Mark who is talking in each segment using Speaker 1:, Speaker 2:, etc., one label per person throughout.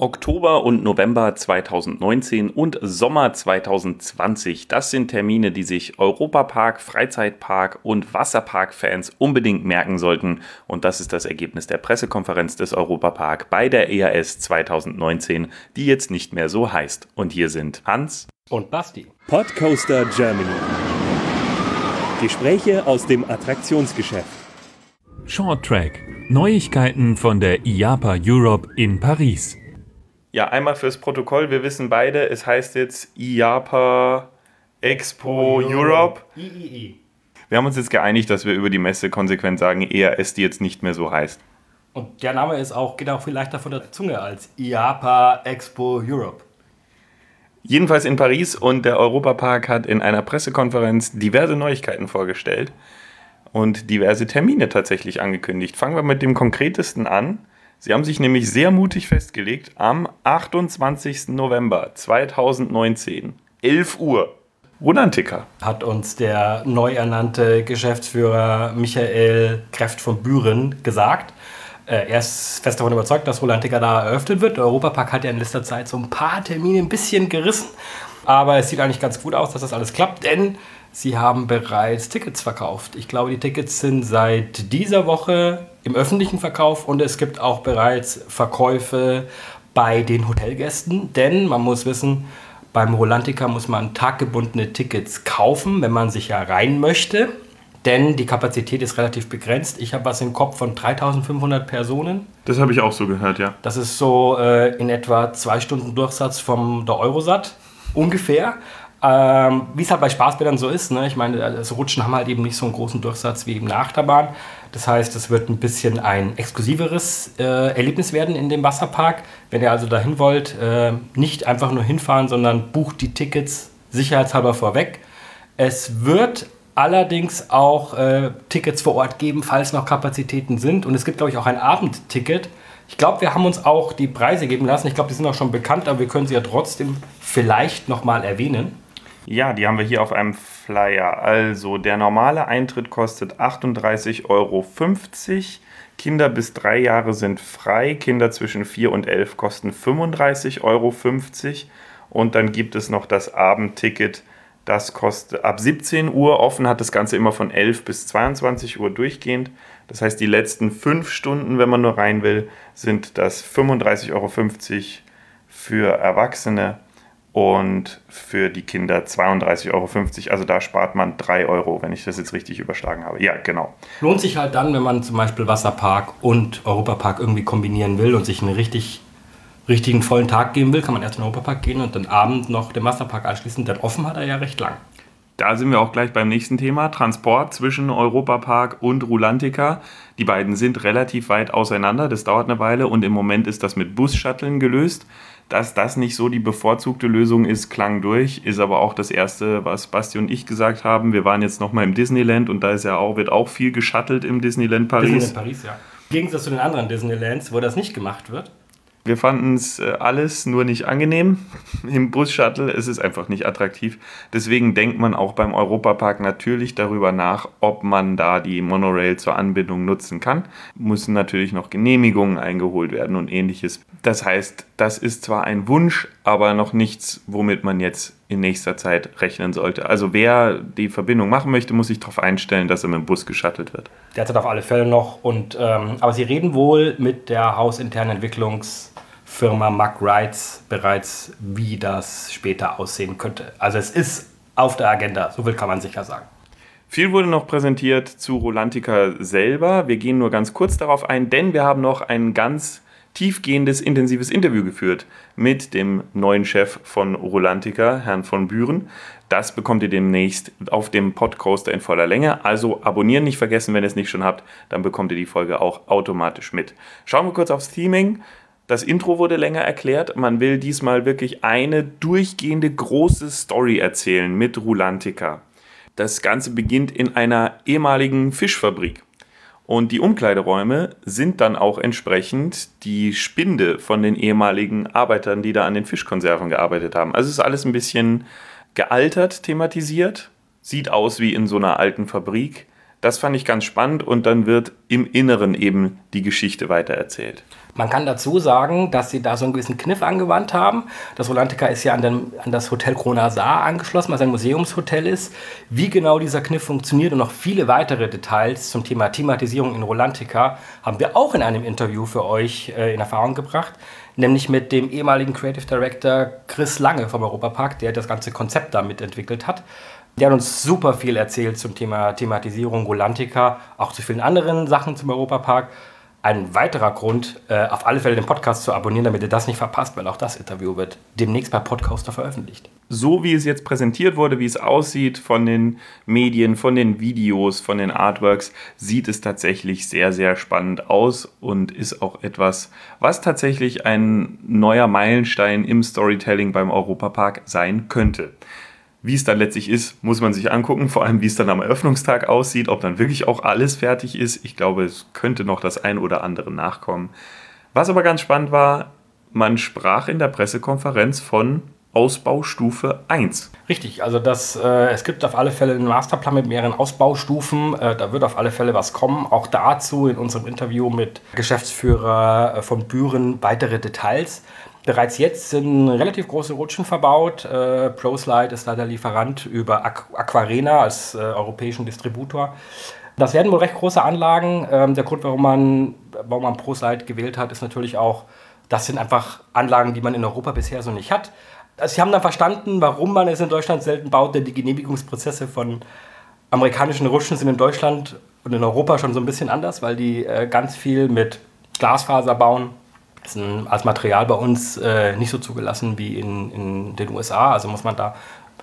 Speaker 1: Oktober und November 2019 und Sommer 2020, das sind Termine, die sich Europapark, Freizeitpark und Wasserpark-Fans unbedingt merken sollten. Und das ist das Ergebnis der Pressekonferenz des Europapark bei der EAS 2019, die jetzt nicht mehr so heißt. Und hier sind Hans
Speaker 2: und Basti.
Speaker 3: Podcoaster Germany. Gespräche aus dem Attraktionsgeschäft.
Speaker 4: Short Track. Neuigkeiten von der IAPA Europe in Paris.
Speaker 1: Ja, einmal fürs Protokoll. Wir wissen beide, es heißt jetzt IAPA Expo oh, Europe. III. Wir haben uns jetzt geeinigt, dass wir über die Messe konsequent sagen, ERS, die jetzt nicht mehr so heißt.
Speaker 2: Und der Name ist auch, geht auch viel leichter von der Zunge als IAPA Expo Europe.
Speaker 1: Jedenfalls in Paris und der Europapark hat in einer Pressekonferenz diverse Neuigkeiten vorgestellt und diverse Termine tatsächlich angekündigt. Fangen wir mit dem konkretesten an. Sie haben sich nämlich sehr mutig festgelegt, am 28. November 2019, 11 Uhr, Runanticker.
Speaker 2: Hat uns der neu ernannte Geschäftsführer Michael Kräft von Büren gesagt. Äh, er ist fest davon überzeugt, dass Rolantica da eröffnet wird. Der Europapark hat ja in letzter Zeit so ein paar Termine ein bisschen gerissen. Aber es sieht eigentlich ganz gut aus, dass das alles klappt, denn sie haben bereits Tickets verkauft. Ich glaube, die Tickets sind seit dieser Woche im öffentlichen Verkauf und es gibt auch bereits Verkäufe bei den Hotelgästen, denn man muss wissen, beim Rolantica muss man taggebundene Tickets kaufen, wenn man sich ja rein möchte, denn die Kapazität ist relativ begrenzt. Ich habe was im Kopf von 3500 Personen.
Speaker 1: Das habe ich auch so gehört, ja.
Speaker 2: Das ist so äh, in etwa zwei Stunden Durchsatz vom der Eurosat ungefähr. Ähm, Wie es halt bei Spaßbädern so ist, ne? ich meine, das Rutschen haben halt eben nicht so einen großen Durchsatz wie eben eine Achterbahn. Das heißt, es wird ein bisschen ein exklusiveres äh, Erlebnis werden in dem Wasserpark. Wenn ihr also dahin wollt, äh, nicht einfach nur hinfahren, sondern bucht die Tickets sicherheitshalber vorweg. Es wird allerdings auch äh, Tickets vor Ort geben, falls noch Kapazitäten sind. Und es gibt, glaube ich, auch ein Abendticket. Ich glaube, wir haben uns auch die Preise geben lassen. Ich glaube, die sind auch schon bekannt, aber wir können sie ja trotzdem vielleicht nochmal erwähnen.
Speaker 1: Ja, die haben wir hier auf einem Flyer. Also der normale Eintritt kostet 38,50 Euro. Kinder bis drei Jahre sind frei. Kinder zwischen 4 und 11 kosten 35,50 Euro. Und dann gibt es noch das Abendticket. Das kostet ab 17 Uhr offen, hat das Ganze immer von 11 bis 22 Uhr durchgehend. Das heißt, die letzten fünf Stunden, wenn man nur rein will, sind das 35,50 Euro für Erwachsene und für die Kinder 32,50 Euro. Also da spart man 3 Euro, wenn ich das jetzt richtig überschlagen habe. Ja, genau.
Speaker 2: Lohnt sich halt dann, wenn man zum Beispiel Wasserpark und Europapark irgendwie kombinieren will und sich einen richtig, richtigen vollen Tag geben will, kann man erst in den Europapark gehen und dann Abend noch den Wasserpark anschließen. Denn offen hat er ja recht lang.
Speaker 1: Da sind wir auch gleich beim nächsten Thema. Transport zwischen Europapark und Rulantica. Die beiden sind relativ weit auseinander. Das dauert eine Weile und im Moment ist das mit Bus-Shuttlen gelöst. Dass das nicht so die bevorzugte Lösung ist, klang durch, ist aber auch das Erste, was Basti und ich gesagt haben. Wir waren jetzt nochmal im Disneyland und da ist ja auch, wird auch viel geschuttelt im Disneyland Paris. Disneyland Paris,
Speaker 2: ja. Im Gegensatz zu den anderen Disneylands, wo das nicht gemacht wird.
Speaker 1: Wir fanden es äh, alles nur nicht angenehm im Bus-Shuttle. Es ist einfach nicht attraktiv. Deswegen denkt man auch beim Europapark natürlich darüber nach, ob man da die Monorail zur Anbindung nutzen kann. Müssen natürlich noch Genehmigungen eingeholt werden und ähnliches. Das heißt, das ist zwar ein Wunsch, aber noch nichts, womit man jetzt in nächster Zeit rechnen sollte. Also wer die Verbindung machen möchte, muss sich darauf einstellen, dass er mit dem Bus geschattelt wird.
Speaker 2: Derzeit auf alle Fälle noch. Und, ähm, aber Sie reden wohl mit der hausinternen Entwicklungs- Firma Mack Rides bereits, wie das später aussehen könnte. Also es ist auf der Agenda, so viel kann man sicher sagen.
Speaker 1: Viel wurde noch präsentiert zu Rolantica selber. Wir gehen nur ganz kurz darauf ein, denn wir haben noch ein ganz tiefgehendes, intensives Interview geführt mit dem neuen Chef von Rolantica, Herrn von Büren. Das bekommt ihr demnächst auf dem Podcoaster in voller Länge. Also abonnieren nicht vergessen, wenn ihr es nicht schon habt, dann bekommt ihr die Folge auch automatisch mit. Schauen wir kurz aufs Theming. Das Intro wurde länger erklärt. Man will diesmal wirklich eine durchgehende große Story erzählen mit Rulantica. Das Ganze beginnt in einer ehemaligen Fischfabrik. Und die Umkleideräume sind dann auch entsprechend die Spinde von den ehemaligen Arbeitern, die da an den Fischkonserven gearbeitet haben. Also ist alles ein bisschen gealtert thematisiert. Sieht aus wie in so einer alten Fabrik. Das fand ich ganz spannend und dann wird im Inneren eben die Geschichte weitererzählt.
Speaker 2: Man kann dazu sagen, dass sie da so einen gewissen Kniff angewandt haben. Das Rolantica ist ja an, den, an das Hotel Kronasar angeschlossen, was ein Museumshotel ist. Wie genau dieser Kniff funktioniert und noch viele weitere Details zum Thema Thematisierung in Rolantica haben wir auch in einem Interview für euch äh, in Erfahrung gebracht, nämlich mit dem ehemaligen Creative Director Chris Lange vom Europapark, der das ganze Konzept damit entwickelt hat. Der hat uns super viel erzählt zum Thema Thematisierung Rolantica, auch zu vielen anderen Sachen zum Europapark ein weiterer Grund, äh, auf alle Fälle den Podcast zu abonnieren, damit ihr das nicht verpasst, weil auch das Interview wird demnächst bei Podcaster veröffentlicht.
Speaker 1: So wie es jetzt präsentiert wurde, wie es aussieht von den Medien, von den Videos, von den Artworks, sieht es tatsächlich sehr, sehr spannend aus und ist auch etwas, was tatsächlich ein neuer Meilenstein im Storytelling beim Europapark sein könnte. Wie es dann letztlich ist, muss man sich angucken, vor allem wie es dann am Eröffnungstag aussieht, ob dann wirklich auch alles fertig ist. Ich glaube, es könnte noch das ein oder andere nachkommen. Was aber ganz spannend war, man sprach in der Pressekonferenz von Ausbaustufe 1.
Speaker 2: Richtig, also das, äh, es gibt auf alle Fälle einen Masterplan mit mehreren Ausbaustufen. Äh, da wird auf alle Fälle was kommen. Auch dazu in unserem Interview mit Geschäftsführer von Büren weitere Details. Bereits jetzt sind relativ große Rutschen verbaut. Äh, ProSlide ist leider Lieferant über Aquarena als äh, europäischen Distributor. Das werden wohl recht große Anlagen. Ähm, der Grund, warum man, warum man ProSlide gewählt hat, ist natürlich auch, das sind einfach Anlagen, die man in Europa bisher so nicht hat. Also sie haben dann verstanden, warum man es in Deutschland selten baut, denn die Genehmigungsprozesse von amerikanischen Rutschen sind in Deutschland und in Europa schon so ein bisschen anders, weil die äh, ganz viel mit Glasfaser bauen als Material bei uns äh, nicht so zugelassen wie in, in den USA. Also muss man da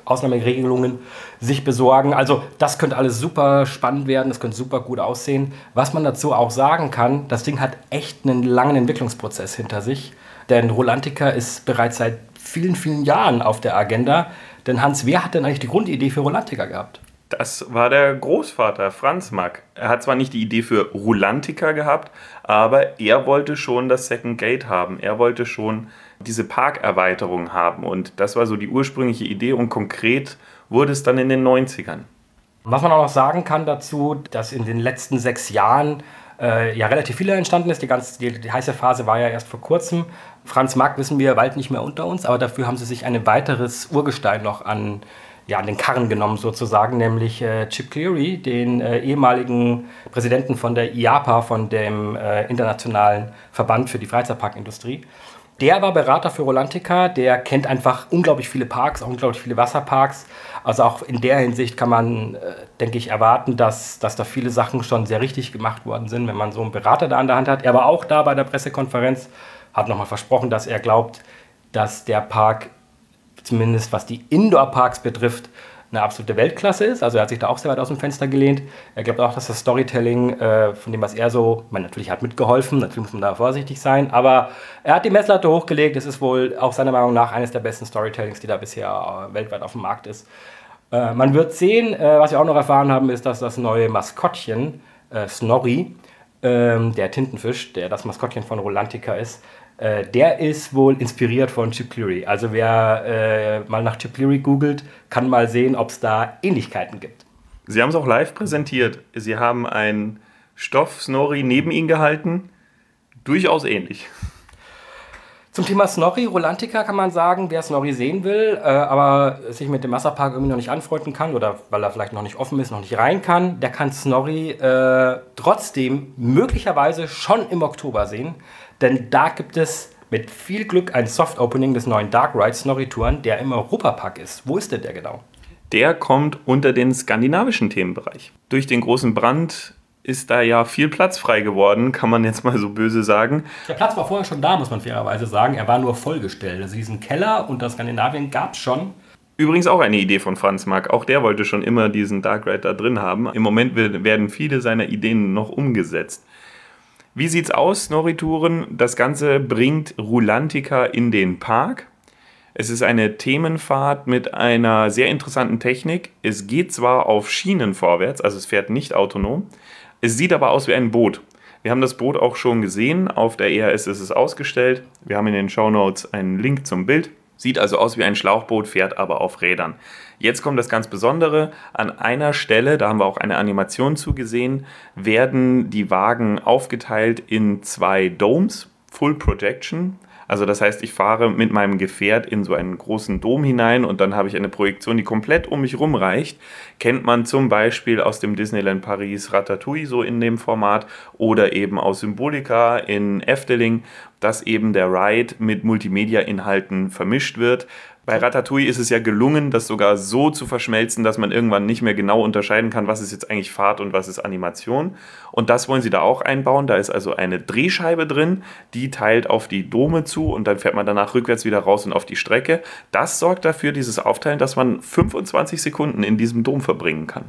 Speaker 2: Ausnahmeregelungen sich besorgen. Also das könnte alles super spannend werden, das könnte super gut aussehen. Was man dazu auch sagen kann, das Ding hat echt einen langen Entwicklungsprozess hinter sich. Denn Rolantica ist bereits seit vielen, vielen Jahren auf der Agenda. Denn Hans, wer hat denn eigentlich die Grundidee für Rolantica gehabt?
Speaker 1: Das war der Großvater, Franz Mack. Er hat zwar nicht die Idee für Rulantica gehabt, aber er wollte schon das Second Gate haben. Er wollte schon diese Parkerweiterung haben. Und das war so die ursprüngliche Idee und konkret wurde es dann in den 90ern.
Speaker 2: Was man auch noch sagen kann dazu, dass in den letzten sechs Jahren äh, ja relativ viel entstanden ist. Die, ganz, die, die, heiße Phase war ja erst vor kurzem. Franz Mack wissen wir bald nicht mehr unter uns, aber dafür haben sie sich ein weiteres Urgestein noch an ja, an den Karren genommen sozusagen, nämlich äh, Chip Cleary, den äh, ehemaligen Präsidenten von der IAPA, von dem äh, Internationalen Verband für die Freizeitparkindustrie. Der war Berater für Rolantica, der kennt einfach unglaublich viele Parks, auch unglaublich viele Wasserparks. Also auch in der Hinsicht kann man, äh, denke ich, erwarten, dass, dass da viele Sachen schon sehr richtig gemacht worden sind, wenn man so einen Berater da an der Hand hat. Er war auch da bei der Pressekonferenz, hat nochmal versprochen, dass er glaubt, dass der Park zumindest was die Indoor-Parks betrifft, eine absolute Weltklasse ist. Also er hat sich da auch sehr weit aus dem Fenster gelehnt. Er glaubt auch, dass das Storytelling, äh, von dem, was er so, man natürlich hat mitgeholfen, natürlich muss man da vorsichtig sein, aber er hat die Messlatte hochgelegt. Es ist wohl auch seiner Meinung nach eines der besten Storytellings, die da bisher äh, weltweit auf dem Markt ist. Äh, man wird sehen, äh, was wir auch noch erfahren haben, ist, dass das neue Maskottchen, Snorri, ähm, der Tintenfisch, der das Maskottchen von Rolantica ist, äh, der ist wohl inspiriert von Chip Cleary. Also wer äh, mal nach Chip Cleary googelt, kann mal sehen, ob es da Ähnlichkeiten gibt.
Speaker 1: Sie haben es auch live präsentiert. Sie haben einen Stoff-Snorri neben ihn gehalten. Durchaus ähnlich.
Speaker 2: Zum Thema Snorri, Rolantica kann man sagen, wer Snorri sehen will, äh, aber sich mit dem Wasserpark irgendwie noch nicht anfreunden kann oder weil er vielleicht noch nicht offen ist, noch nicht rein kann, der kann Snorri äh, trotzdem möglicherweise schon im Oktober sehen. Denn da gibt es mit viel Glück ein Soft-Opening des neuen Dark Ride Snorri-Touren, der im Europapark ist. Wo ist denn der genau?
Speaker 1: Der kommt unter den skandinavischen Themenbereich. Durch den großen Brand ist da ja viel Platz frei geworden, kann man jetzt mal so böse sagen.
Speaker 2: Der Platz war vorher schon da, muss man fairerweise sagen. Er war nur vollgestellt. Also diesen Keller unter Skandinavien gab es schon.
Speaker 1: Übrigens auch eine Idee von Franz Mark. Auch der wollte schon immer diesen Dark Ride da drin haben. Im Moment werden viele seiner Ideen noch umgesetzt. Wie sieht's aus, Snorri-Touren? Das Ganze bringt Rulantica in den Park. Es ist eine Themenfahrt mit einer sehr interessanten Technik. Es geht zwar auf Schienen vorwärts, also es fährt nicht autonom. Es sieht aber aus wie ein Boot. Wir haben das Boot auch schon gesehen. Auf der ERS ist es ausgestellt. Wir haben in den Show Notes einen Link zum Bild. Sieht also aus wie ein Schlauchboot, fährt aber auf Rädern. Jetzt kommt das ganz Besondere. An einer Stelle, da haben wir auch eine Animation zugesehen, werden die Wagen aufgeteilt in zwei Domes, Full Projection. Also das heißt, ich fahre mit meinem Gefährt in so einen großen Dom hinein und dann habe ich eine Projektion, die komplett um mich rum reicht. Kennt man zum Beispiel aus dem Disneyland Paris Ratatouille so in dem Format oder eben aus Symbolica in Efteling, dass eben der Ride mit Multimedia-Inhalten vermischt wird. Bei Ratatouille ist es ja gelungen, das sogar so zu verschmelzen, dass man irgendwann nicht mehr genau unterscheiden kann, was ist jetzt eigentlich Fahrt und was ist Animation. Und das wollen sie da auch einbauen. Da ist also eine Drehscheibe drin, die teilt auf die Dome zu und dann fährt man danach rückwärts wieder raus und auf die Strecke. Das sorgt dafür, dieses Aufteilen, dass man 25 Sekunden in diesem Dom verbringen kann.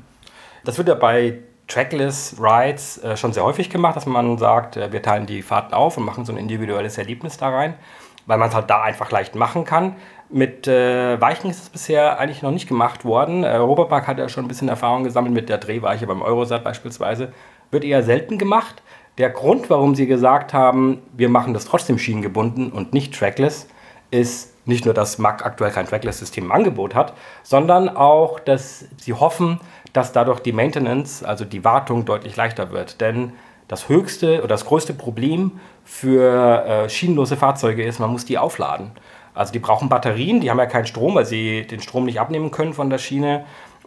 Speaker 2: Das wird ja bei Trackless Rides äh, schon sehr häufig gemacht, dass man sagt, äh, wir teilen die Fahrten auf und machen so ein individuelles Erlebnis da rein, weil man es halt da einfach leicht machen kann. Mit äh, Weichen ist es bisher eigentlich noch nicht gemacht worden. Äh, Europapark hat ja schon ein bisschen Erfahrung gesammelt mit der Drehweiche beim Eurosat beispielsweise. Wird eher selten gemacht. Der Grund, warum sie gesagt haben, wir machen das trotzdem schienengebunden und nicht trackless, ist nicht nur, dass Mac aktuell kein Trackless-System im Angebot hat, sondern auch, dass sie hoffen, dass dadurch die Maintenance, also die Wartung, deutlich leichter wird. Denn das höchste oder das größte Problem für äh, schienenlose Fahrzeuge ist, man muss die aufladen. Also die brauchen Batterien, die haben ja keinen Strom, weil sie den Strom nicht abnehmen können von der Schiene.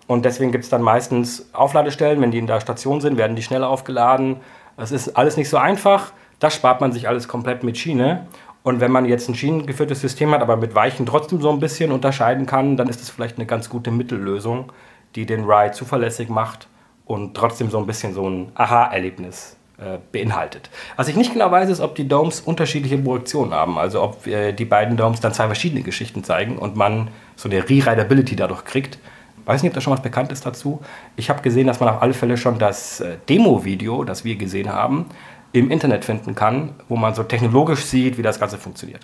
Speaker 2: Und deswegen gibt es dann meistens Aufladestellen. Wenn die in der Station sind, werden die schneller aufgeladen. Das ist alles nicht so einfach. Das spart man sich alles komplett mit Schiene. Und wenn man jetzt ein schienengeführtes System hat, aber mit Weichen trotzdem so ein bisschen unterscheiden kann, dann ist das vielleicht eine ganz gute Mittellösung, die den Ride zuverlässig macht und trotzdem so ein bisschen so ein Aha-Erlebnis äh, beinhaltet. Was ich nicht genau weiß, ist, ob die Domes unterschiedliche Projektionen haben. Also ob äh, die beiden Domes dann zwei verschiedene Geschichten zeigen und man so eine Re-Rideability dadurch kriegt. Weiß nicht, ob da schon was bekannt ist dazu. Ich habe gesehen, dass man auf alle Fälle schon das äh, Demo-Video, das wir gesehen haben, im Internet finden kann, wo man so technologisch sieht, wie das Ganze funktioniert.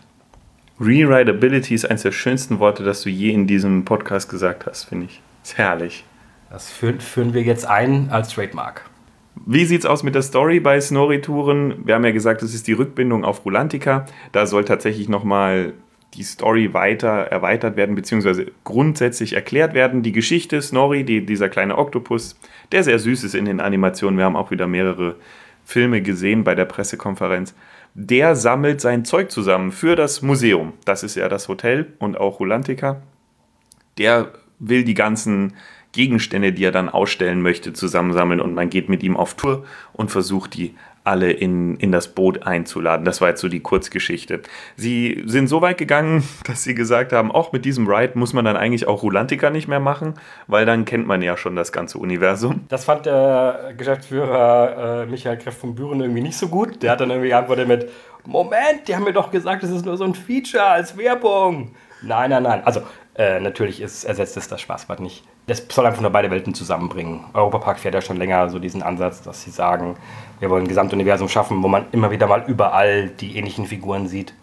Speaker 1: Rewritability ist eines der schönsten Worte, das du je in diesem Podcast gesagt hast, finde ich. Ist herrlich.
Speaker 2: Das führen, führen wir jetzt ein als Trademark.
Speaker 1: Wie sieht es aus mit der Story bei Snorri-Touren? Wir haben ja gesagt, das ist die Rückbindung auf Rulantica. Da soll tatsächlich nochmal die Story weiter erweitert werden, beziehungsweise grundsätzlich erklärt werden. Die Geschichte Snorri, die, dieser kleine Oktopus, der sehr süß ist in den Animationen. Wir haben auch wieder mehrere Filme gesehen bei der Pressekonferenz. Der sammelt sein Zeug zusammen für das Museum. Das ist ja das Hotel und auch Rulantica. Der will die ganzen Gegenstände, die er dann ausstellen möchte, zusammensammeln und man geht mit ihm auf Tour und versucht die alle in, in das Boot einzuladen. Das war jetzt so die Kurzgeschichte. Sie sind so weit gegangen, dass sie gesagt haben, auch mit diesem Ride muss man dann eigentlich auch Rulantica nicht mehr machen, weil dann kennt man ja schon das ganze Universum.
Speaker 2: Das fand der Geschäftsführer äh, Michael Kreff von Büren irgendwie nicht so gut. Der hat dann irgendwie geantwortet mit, Moment, die haben mir doch gesagt, das ist nur so ein Feature als Werbung. Nein, nein, nein. Also äh, natürlich ist, ersetzt es das Spaßbad nicht. Das soll einfach nur beide Welten zusammenbringen. Europapark fährt ja schon länger so diesen Ansatz, dass sie sagen, wir wollen ein Gesamtuniversum schaffen, wo man immer wieder mal überall die ähnlichen Figuren sieht.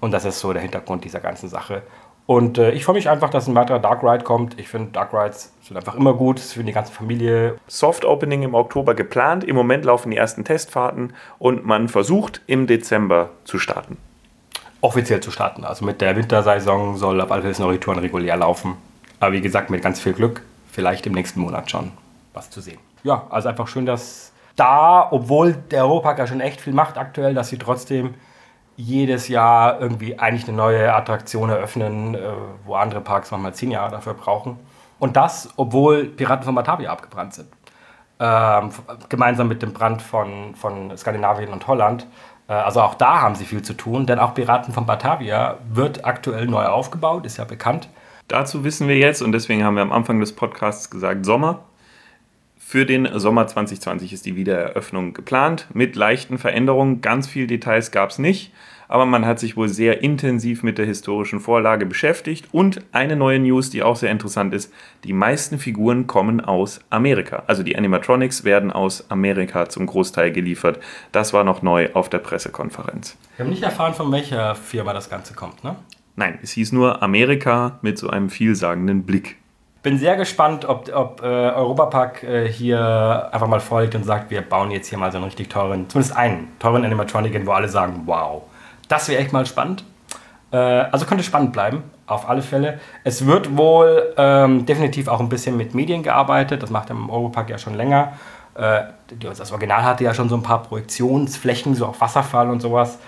Speaker 2: Und das ist so der Hintergrund dieser ganzen Sache. Und äh, ich freue mich einfach, dass ein weiterer Dark Ride kommt. Ich finde, Dark Rides sind einfach immer gut, für die ganze Familie.
Speaker 1: Soft Opening im Oktober geplant. Im Moment laufen die ersten Testfahrten und man versucht im Dezember zu starten
Speaker 2: offiziell zu starten. Also mit der Wintersaison soll auf alle Fälle Snorri-Touren regulär laufen. Aber wie gesagt, mit ganz viel Glück, vielleicht im nächsten Monat schon was zu sehen. Ja, also einfach schön, dass da, obwohl der Europapark ja schon echt viel macht aktuell, dass sie trotzdem jedes Jahr irgendwie eigentlich eine neue Attraktion eröffnen, äh, wo andere Parks manchmal zehn Jahre dafür brauchen. Und das, obwohl Piraten von Batavia abgebrannt sind. Ähm, gemeinsam mit dem Brand von, von Skandinavien und Holland äh, also auch da haben sie viel zu tun, denn auch Piraten von Batavia wird aktuell neu aufgebaut, ist ja bekannt.
Speaker 1: Dazu wissen wir jetzt, und deswegen haben wir am Anfang des Podcasts gesagt, Sommer. Für den Sommer 2020 ist die Wiedereröffnung geplant mit leichten Veränderungen. Ganz viele Details gab es nicht aber man hat sich wohl sehr intensiv mit der historischen Vorlage beschäftigt. Und eine neue News, die auch sehr interessant ist, die meisten Figuren kommen aus Amerika. Also die Animatronics werden aus Amerika zum Großteil geliefert. Das war noch neu auf der Pressekonferenz.
Speaker 2: Wir haben nicht erfahren, von welcher Firma das Ganze kommt, ne?
Speaker 1: Nein, es hieß nur Amerika mit so einem vielsagenden Blick
Speaker 2: bin sehr gespannt, ob, ob äh, Europapark äh, hier einfach mal folgt und sagt, wir bauen jetzt hier mal so einen richtig teuren, zumindest einen teuren Animatronic, wo alle sagen, wow. Das wäre echt mal spannend. Äh, also könnte spannend bleiben, auf alle Fälle. Es wird wohl ähm, definitiv auch ein bisschen mit Medien gearbeitet. Das macht im Europark ja schon länger. Äh, das Original hatte ja schon so ein paar Projektionsflächen, so auf Wasserfall und sowas.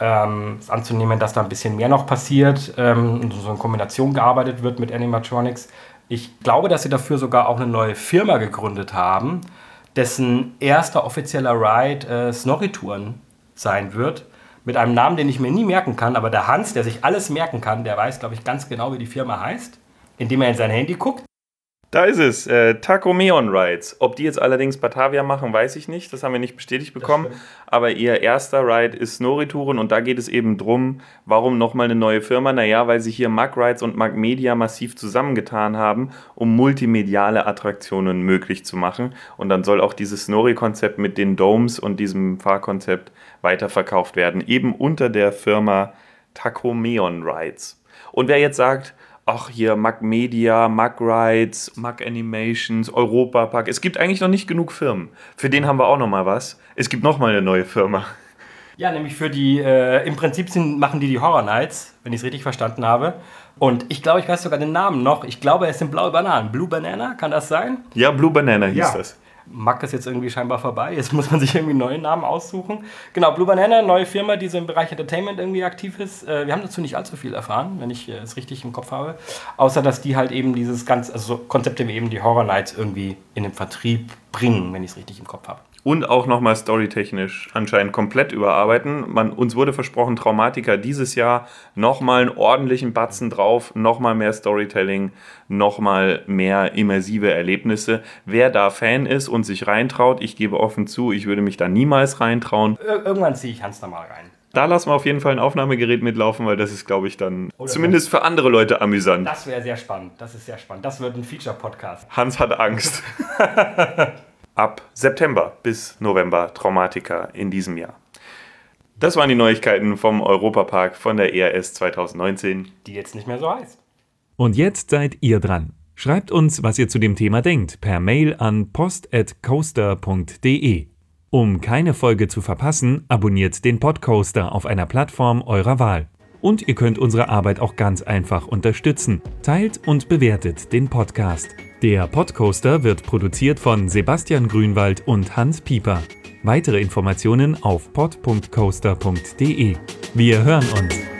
Speaker 2: Ähm, ist anzunehmen, dass da ein bisschen mehr noch passiert ähm, so in Kombination gearbeitet wird mit Animatronics. Ich glaube, dass sie dafür sogar auch eine neue Firma gegründet haben, dessen erster offizieller Ride äh, Snorri-Touren sein wird. Mit einem Namen, den ich mir nie merken kann, aber der Hans, der sich alles merken kann, der weiß, glaube ich, ganz genau, wie die Firma heißt, indem er in sein Handy guckt.
Speaker 1: Da ist es, äh, Tacomeon Rides. Ob die jetzt allerdings Batavia machen, weiß ich nicht. Das haben wir nicht bestätigt bekommen. Aber ihr erster Ride ist Snorri-Touren und da geht es eben drum, warum nochmal eine neue Firma? Naja, weil sich hier Mag Rides und Mag Media massiv zusammengetan haben, um multimediale Attraktionen möglich zu machen. Und dann soll auch dieses Snorri-Konzept mit den Domes und diesem Fahrkonzept weiterverkauft werden. Eben unter der Firma Tacomeon Rides. Und wer jetzt sagt, ach hier, Mac Media, Mac Rides, Mac Animations, Europa Park. Es gibt eigentlich noch nicht genug Firmen. Für den haben wir auch noch mal was. Es gibt noch mal eine neue Firma.
Speaker 2: Ja, nämlich für die, äh, im Prinzip sind, machen die die Horror Nights, wenn ich es richtig verstanden habe. Und ich glaube, ich weiß sogar den Namen noch. Ich glaube, es sind blaue Bananen. Blue Banana, kann das sein?
Speaker 1: Ja, Blue Banana hieß ja. das.
Speaker 2: Mack ist jetzt irgendwie scheinbar vorbei. Jetzt muss man sich irgendwie einen neuen Namen aussuchen. Genau, Blue Banana, neue Firma, die so im Bereich Entertainment irgendwie aktiv ist. Äh, wir haben dazu nicht allzu viel erfahren, wenn ich äh, es richtig im Kopf habe. Außer, dass die halt eben dieses ganze, also Konzepte wie eben die Horror Nights irgendwie in den Vertrieb bringen, wenn ich es richtig im Kopf habe
Speaker 1: und auch nochmal storytechnisch anscheinend komplett überarbeiten. Man, uns wurde versprochen, Traumatiker dieses Jahr nochmal einen ordentlichen Batzen drauf, nochmal mehr Storytelling, nochmal mehr immersive Erlebnisse. Wer da Fan ist und sich reintraut, ich gebe offen zu, ich würde mich da niemals reintrauen.
Speaker 2: Ir irgendwann ziehe ich Hans da mal rein.
Speaker 1: Da lassen wir auf jeden Fall ein Aufnahmegerät mitlaufen, weil das ist, glaube ich, dann Oder zumindest für andere Leute amüsant.
Speaker 2: Das wäre sehr spannend. Das ist sehr spannend. Das wird ein Feature-Podcast.
Speaker 1: Hans hat Angst. ab September bis November Traumatika in diesem Jahr. Das waren die Neuigkeiten vom Europapark von der ERS 2019,
Speaker 2: die jetzt nicht mehr so heißt.
Speaker 4: Und jetzt seid ihr dran. Schreibt uns, was ihr zu dem Thema denkt, per Mail an post@coaster.de. Um keine Folge zu verpassen, abonniert den Podcoaster auf einer Plattform eurer Wahl. Und ihr könnt unsere Arbeit auch ganz einfach unterstützen. Teilt und bewertet den Podcast. Der Podcoaster wird produziert von Sebastian Grünwald und Hans Pieper. Weitere Informationen auf pod.coaster.de. Wir hören uns.